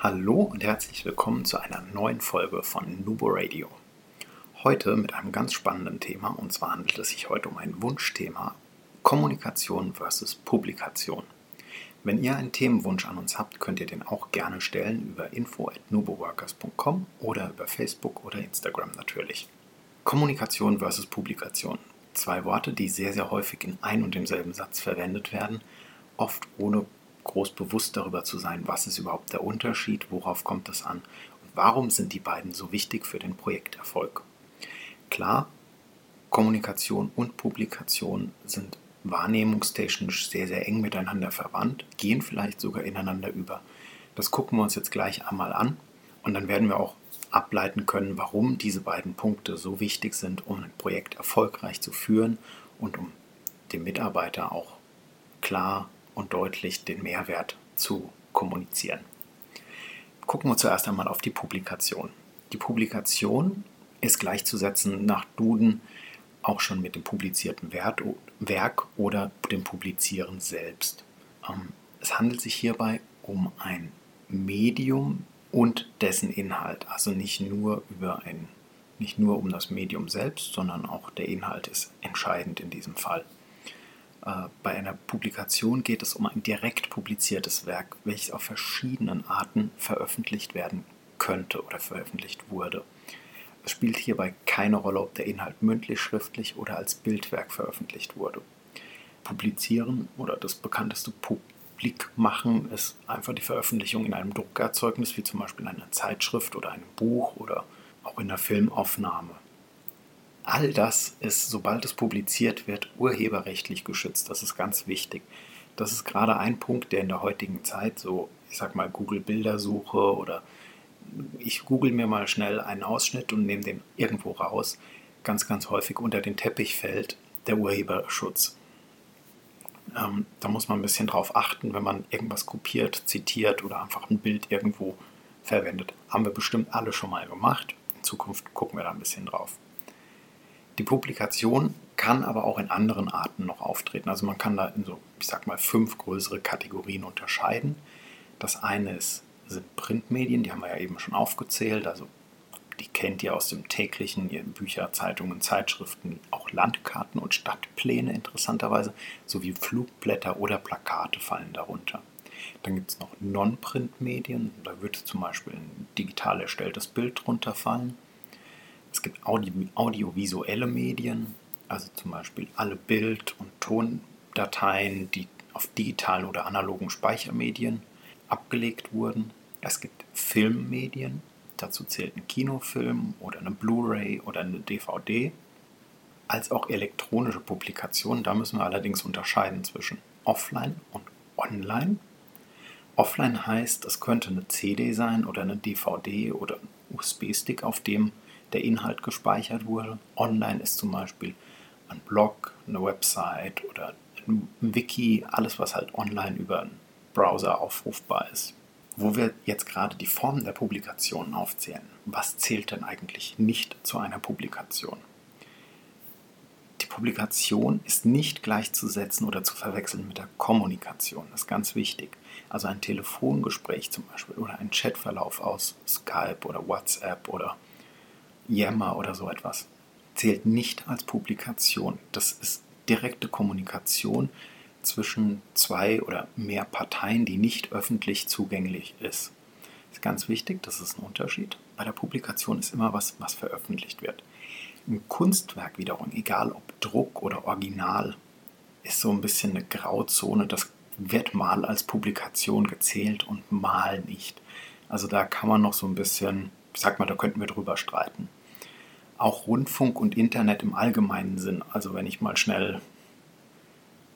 Hallo und herzlich willkommen zu einer neuen Folge von Nubo Radio. Heute mit einem ganz spannenden Thema und zwar handelt es sich heute um ein Wunschthema Kommunikation versus Publikation. Wenn ihr einen Themenwunsch an uns habt, könnt ihr den auch gerne stellen über info@nuboworkers.com oder über Facebook oder Instagram natürlich. Kommunikation versus Publikation. Zwei Worte, die sehr, sehr häufig in ein und demselben Satz verwendet werden, oft ohne groß bewusst darüber zu sein, was ist überhaupt der Unterschied, worauf kommt es an und warum sind die beiden so wichtig für den Projekterfolg. Klar, Kommunikation und Publikation sind wahrnehmungstechnisch sehr, sehr eng miteinander verwandt, gehen vielleicht sogar ineinander über. Das gucken wir uns jetzt gleich einmal an und dann werden wir auch ableiten können, warum diese beiden Punkte so wichtig sind, um ein Projekt erfolgreich zu führen und um dem Mitarbeiter auch klar und deutlich den Mehrwert zu kommunizieren. Gucken wir zuerst einmal auf die Publikation. Die Publikation ist gleichzusetzen nach Duden auch schon mit dem publizierten Werk oder dem Publizieren selbst. Ähm, es handelt sich hierbei um ein Medium und dessen Inhalt, also nicht nur über ein nicht nur um das Medium selbst, sondern auch der Inhalt ist entscheidend in diesem Fall. Äh, bei einer Publikation geht es um ein direkt publiziertes Werk, welches auf verschiedenen Arten veröffentlicht werden könnte oder veröffentlicht wurde. Es spielt hierbei keine Rolle, ob der Inhalt mündlich, schriftlich oder als Bildwerk veröffentlicht wurde. Publizieren oder das bekannteste publik machen ist einfach die Veröffentlichung in einem Druckerzeugnis, wie zum Beispiel in einer Zeitschrift oder einem Buch oder auch in einer Filmaufnahme. All das ist, sobald es publiziert wird, urheberrechtlich geschützt. Das ist ganz wichtig. Das ist gerade ein Punkt, der in der heutigen Zeit so, ich sag mal, Google Bildersuche oder ich google mir mal schnell einen Ausschnitt und nehme den irgendwo raus, ganz, ganz häufig unter den Teppich fällt der Urheberschutz. Ähm, da muss man ein bisschen drauf achten, wenn man irgendwas kopiert, zitiert oder einfach ein Bild irgendwo verwendet. Haben wir bestimmt alle schon mal gemacht. In Zukunft gucken wir da ein bisschen drauf. Die Publikation kann aber auch in anderen Arten noch auftreten. Also man kann da in so, ich sag mal, fünf größere Kategorien unterscheiden. Das eine ist sind Printmedien, die haben wir ja eben schon aufgezählt. Also die kennt ihr aus dem täglichen, Bücher, Zeitungen, Zeitschriften, auch Landkarten und Stadtpläne interessanterweise, sowie Flugblätter oder Plakate fallen darunter. Dann gibt es noch Non-Print-Medien, da würde zum Beispiel ein digital erstelltes Bild drunter fallen. Es gibt Audi audiovisuelle Medien, also zum Beispiel alle Bild- und Tondateien, die auf digitalen oder analogen Speichermedien abgelegt wurden. Es gibt Filmmedien, dazu zählt ein Kinofilm oder eine Blu-ray oder eine DVD, als auch elektronische Publikationen. Da müssen wir allerdings unterscheiden zwischen offline und online. Offline heißt, es könnte eine CD sein oder eine DVD oder ein USB-Stick, auf dem der Inhalt gespeichert wurde. Online ist zum Beispiel ein Blog, eine Website oder ein Wiki, alles was halt online über einen Browser aufrufbar ist wo wir jetzt gerade die Formen der Publikationen aufzählen. Was zählt denn eigentlich nicht zu einer Publikation? Die Publikation ist nicht gleichzusetzen oder zu verwechseln mit der Kommunikation. Das ist ganz wichtig. Also ein Telefongespräch zum Beispiel oder ein Chatverlauf aus Skype oder WhatsApp oder Yammer oder so etwas zählt nicht als Publikation. Das ist direkte Kommunikation zwischen zwei oder mehr Parteien, die nicht öffentlich zugänglich ist. Das ist ganz wichtig, das ist ein Unterschied. Bei der Publikation ist immer was, was veröffentlicht wird. Ein Kunstwerk wiederum, egal ob Druck oder Original, ist so ein bisschen eine Grauzone. Das wird mal als Publikation gezählt und mal nicht. Also da kann man noch so ein bisschen, ich sag mal, da könnten wir drüber streiten. Auch Rundfunk und Internet im allgemeinen Sinn. Also wenn ich mal schnell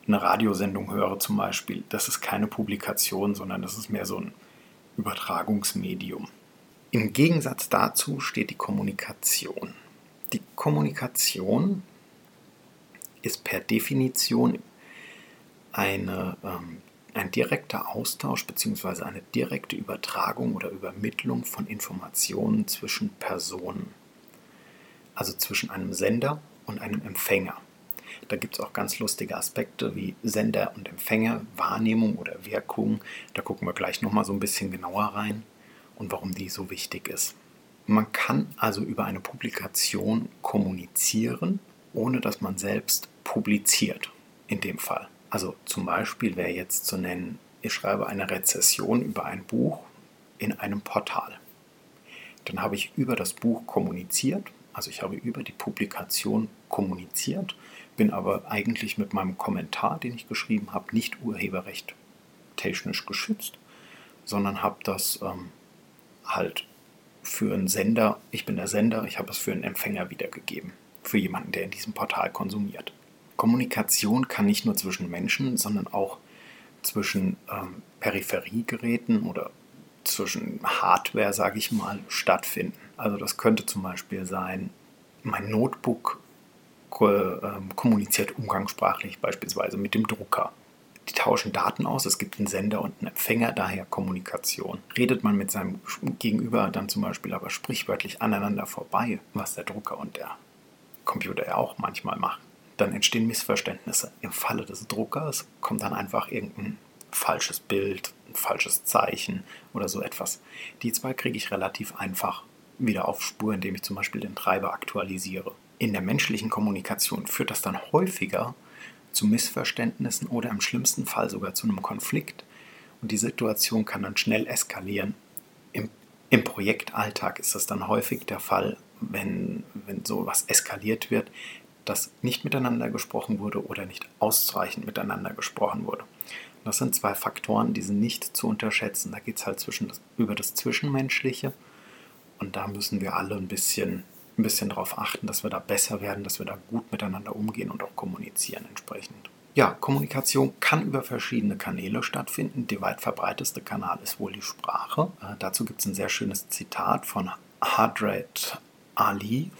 eine Radiosendung höre zum Beispiel, das ist keine Publikation, sondern das ist mehr so ein Übertragungsmedium. Im Gegensatz dazu steht die Kommunikation. Die Kommunikation ist per Definition eine, ähm, ein direkter Austausch bzw. eine direkte Übertragung oder Übermittlung von Informationen zwischen Personen. Also zwischen einem Sender und einem Empfänger. Da gibt es auch ganz lustige Aspekte wie Sender und Empfänger, Wahrnehmung oder Wirkung. Da gucken wir gleich nochmal so ein bisschen genauer rein und warum die so wichtig ist. Man kann also über eine Publikation kommunizieren, ohne dass man selbst publiziert. In dem Fall. Also zum Beispiel wäre jetzt zu nennen, ich schreibe eine Rezession über ein Buch in einem Portal. Dann habe ich über das Buch kommuniziert, also ich habe über die Publikation kommuniziert, bin aber eigentlich mit meinem Kommentar, den ich geschrieben habe, nicht urheberrecht technisch geschützt, sondern habe das ähm, halt für einen Sender, ich bin der Sender, ich habe es für einen Empfänger wiedergegeben, für jemanden, der in diesem Portal konsumiert. Kommunikation kann nicht nur zwischen Menschen, sondern auch zwischen ähm, Peripheriegeräten oder zwischen Hardware, sage ich mal, stattfinden. Also das könnte zum Beispiel sein, mein Notebook ähm, kommuniziert umgangssprachlich beispielsweise mit dem Drucker. Die tauschen Daten aus, es gibt einen Sender und einen Empfänger, daher Kommunikation. Redet man mit seinem Gegenüber dann zum Beispiel aber sprichwörtlich aneinander vorbei, was der Drucker und der Computer ja auch manchmal machen, dann entstehen Missverständnisse. Im Falle des Druckers kommt dann einfach irgendein falsches Bild, ein falsches Zeichen oder so etwas. Die zwei kriege ich relativ einfach wieder auf Spur, indem ich zum Beispiel den Treiber aktualisiere. In der menschlichen Kommunikation führt das dann häufiger zu Missverständnissen oder im schlimmsten Fall sogar zu einem Konflikt. Und die Situation kann dann schnell eskalieren. Im, im Projektalltag ist das dann häufig der Fall, wenn, wenn sowas eskaliert wird, dass nicht miteinander gesprochen wurde oder nicht ausreichend miteinander gesprochen wurde. Das sind zwei Faktoren, die sind nicht zu unterschätzen. Da geht es halt zwischen das, über das Zwischenmenschliche und da müssen wir alle ein bisschen, ein bisschen darauf achten, dass wir da besser werden, dass wir da gut miteinander umgehen und auch kommunizieren entsprechend. Ja, Kommunikation kann über verschiedene Kanäle stattfinden. Der weit verbreiteste Kanal ist wohl die Sprache. Äh, dazu gibt es ein sehr schönes Zitat von Hadred Ali,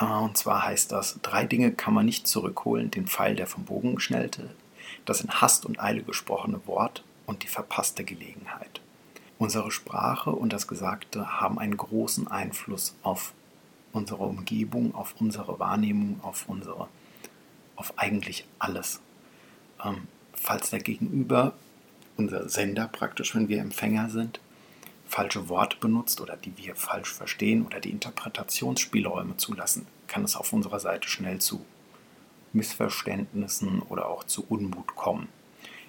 äh, und zwar heißt das, drei Dinge kann man nicht zurückholen, den Pfeil, der vom Bogen schnellte, das in Hast und Eile gesprochene Wort und die verpasste Gelegenheit. Unsere Sprache und das Gesagte haben einen großen Einfluss auf unsere Umgebung, auf unsere Wahrnehmung, auf unsere, auf eigentlich alles. Ähm, falls der Gegenüber, unser Sender praktisch, wenn wir Empfänger sind, falsche Worte benutzt oder die wir falsch verstehen oder die Interpretationsspielräume zulassen, kann es auf unserer Seite schnell zu Missverständnissen oder auch zu Unmut kommen.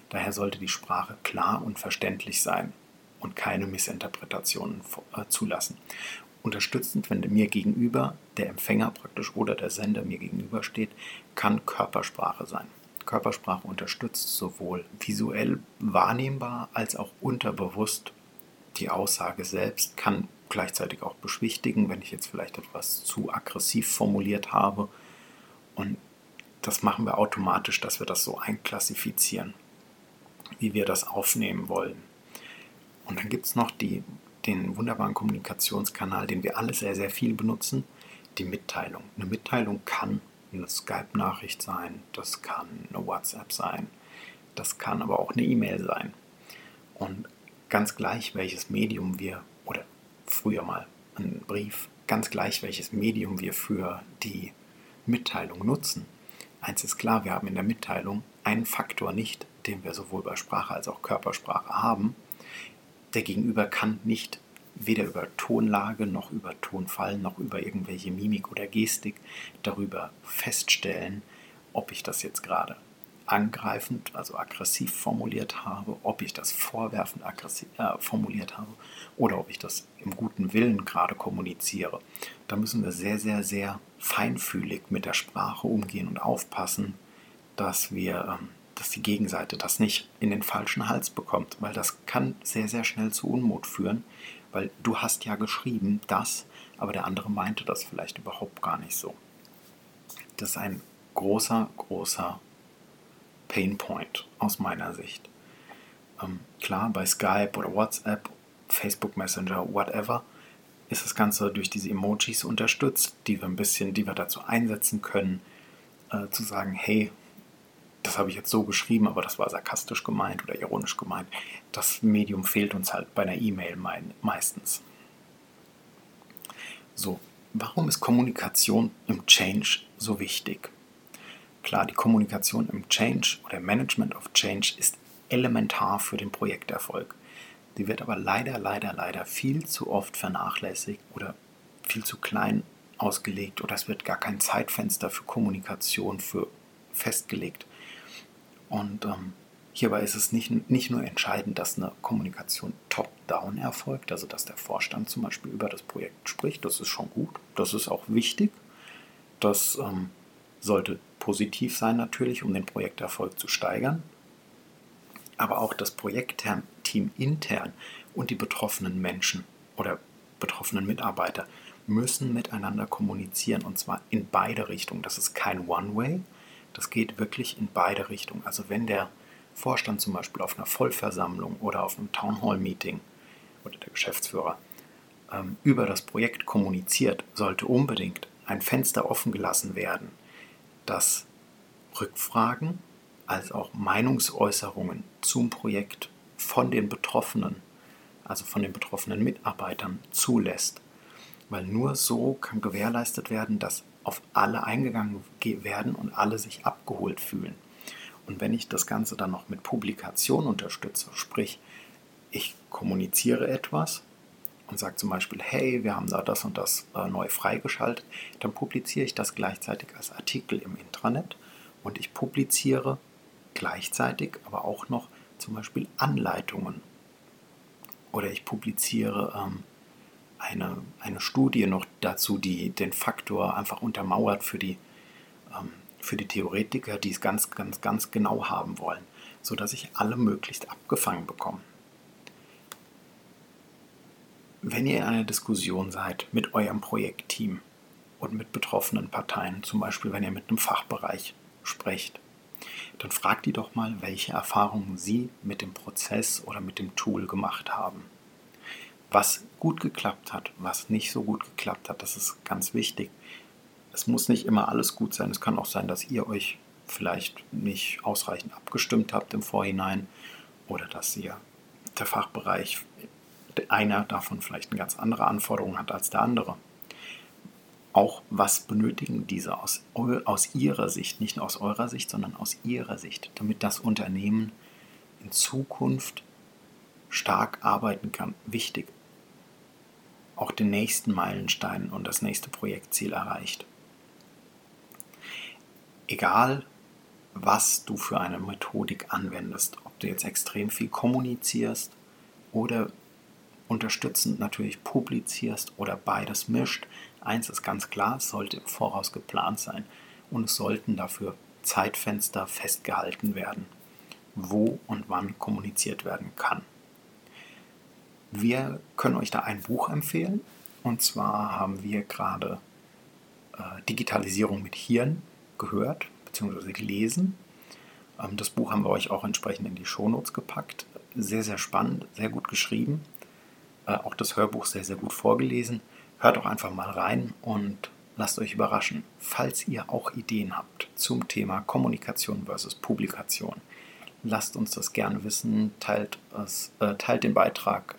Daher sollte die Sprache klar und verständlich sein und keine Missinterpretationen äh, zulassen. Unterstützend, wenn mir gegenüber der Empfänger praktisch oder der Sender mir gegenüber steht, kann Körpersprache sein. Körpersprache unterstützt sowohl visuell wahrnehmbar als auch unterbewusst die Aussage selbst kann gleichzeitig auch beschwichtigen, wenn ich jetzt vielleicht etwas zu aggressiv formuliert habe. Und das machen wir automatisch, dass wir das so einklassifizieren, wie wir das aufnehmen wollen. Und dann gibt es noch die, den wunderbaren Kommunikationskanal, den wir alle sehr, sehr viel benutzen, die Mitteilung. Eine Mitteilung kann eine Skype-Nachricht sein, das kann eine WhatsApp sein, das kann aber auch eine E-Mail sein. Und ganz gleich welches Medium wir, oder früher mal ein Brief, ganz gleich welches Medium wir für die Mitteilung nutzen. Eins ist klar, wir haben in der Mitteilung einen Faktor nicht, den wir sowohl bei Sprache als auch Körpersprache haben. Der Gegenüber kann nicht weder über Tonlage noch über Tonfall noch über irgendwelche Mimik oder Gestik darüber feststellen, ob ich das jetzt gerade angreifend, also aggressiv formuliert habe, ob ich das vorwerfend aggressiv äh, formuliert habe oder ob ich das im guten Willen gerade kommuniziere. Da müssen wir sehr, sehr, sehr feinfühlig mit der Sprache umgehen und aufpassen, dass wir, ähm, dass die Gegenseite das nicht in den falschen Hals bekommt, weil das kann sehr, sehr schnell zu Unmut führen, weil du hast ja geschrieben das, aber der andere meinte das vielleicht überhaupt gar nicht so. Das ist ein großer, großer Painpoint aus meiner Sicht. Ähm, klar, bei Skype oder WhatsApp Facebook Messenger, whatever, ist das Ganze durch diese Emojis unterstützt, die wir ein bisschen, die wir dazu einsetzen können, äh, zu sagen, hey, das habe ich jetzt so geschrieben, aber das war sarkastisch gemeint oder ironisch gemeint. Das Medium fehlt uns halt bei einer E-Mail meistens. So, warum ist Kommunikation im Change so wichtig? Klar, die Kommunikation im Change oder Management of Change ist elementar für den Projekterfolg. Die wird aber leider, leider, leider viel zu oft vernachlässigt oder viel zu klein ausgelegt oder es wird gar kein Zeitfenster für Kommunikation für festgelegt. Und ähm, hierbei ist es nicht, nicht nur entscheidend, dass eine Kommunikation top-down erfolgt, also dass der Vorstand zum Beispiel über das Projekt spricht, das ist schon gut, das ist auch wichtig, das ähm, sollte positiv sein natürlich, um den Projekterfolg zu steigern, aber auch das Projektteam intern und die betroffenen Menschen oder betroffenen Mitarbeiter müssen miteinander kommunizieren und zwar in beide Richtungen. Das ist kein One-Way, das geht wirklich in beide Richtungen. Also wenn der Vorstand zum Beispiel auf einer Vollversammlung oder auf einem Townhall-Meeting oder der Geschäftsführer ähm, über das Projekt kommuniziert, sollte unbedingt ein Fenster offen gelassen werden, dass Rückfragen als auch Meinungsäußerungen zum Projekt von den Betroffenen, also von den betroffenen Mitarbeitern, zulässt. Weil nur so kann gewährleistet werden, dass auf alle eingegangen werden und alle sich abgeholt fühlen. Und wenn ich das Ganze dann noch mit Publikation unterstütze, sprich, ich kommuniziere etwas und sage zum Beispiel, hey, wir haben da das und das äh, neu freigeschaltet, dann publiziere ich das gleichzeitig als Artikel im Intranet und ich publiziere gleichzeitig aber auch noch zum Beispiel Anleitungen. Oder ich publiziere ähm, eine, eine Studie noch dazu, die den Faktor einfach untermauert für die, ähm, für die Theoretiker, die es ganz, ganz, ganz genau haben wollen, sodass ich alle möglichst abgefangen bekomme. Wenn ihr in einer Diskussion seid mit eurem Projektteam und mit betroffenen Parteien, zum Beispiel wenn ihr mit einem Fachbereich sprecht, dann fragt die doch mal, welche Erfahrungen sie mit dem Prozess oder mit dem Tool gemacht haben. Was gut geklappt hat, was nicht so gut geklappt hat, das ist ganz wichtig. Es muss nicht immer alles gut sein. Es kann auch sein, dass ihr euch vielleicht nicht ausreichend abgestimmt habt im Vorhinein oder dass ihr der Fachbereich einer davon vielleicht eine ganz andere Anforderung hat als der andere auch, was benötigen diese aus, aus ihrer Sicht, nicht nur aus eurer Sicht, sondern aus ihrer Sicht, damit das Unternehmen in Zukunft stark arbeiten kann. Wichtig, auch den nächsten Meilenstein und das nächste Projektziel erreicht. Egal, was du für eine Methodik anwendest, ob du jetzt extrem viel kommunizierst oder unterstützend natürlich publizierst oder beides mischt, Eins ist ganz klar, es sollte im Voraus geplant sein und es sollten dafür Zeitfenster festgehalten werden, wo und wann kommuniziert werden kann. Wir können euch da ein Buch empfehlen und zwar haben wir gerade äh, Digitalisierung mit Hirn gehört bzw. gelesen. Ähm, das Buch haben wir euch auch entsprechend in die Shownotes gepackt. Sehr, sehr spannend, sehr gut geschrieben. Äh, auch das Hörbuch sehr, sehr gut vorgelesen. Hört doch einfach mal rein und lasst euch überraschen, falls ihr auch Ideen habt zum Thema Kommunikation versus Publikation. Lasst uns das gerne wissen, teilt, es, äh, teilt den Beitrag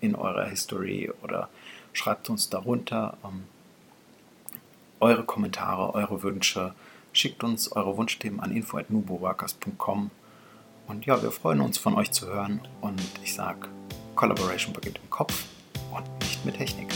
in eurer History oder schreibt uns darunter ähm, eure Kommentare, eure Wünsche. Schickt uns eure Wunschthemen an info.nuboworkers.com. Und ja, wir freuen uns von euch zu hören und ich sage, Collaboration beginnt im Kopf und nicht mit Technik.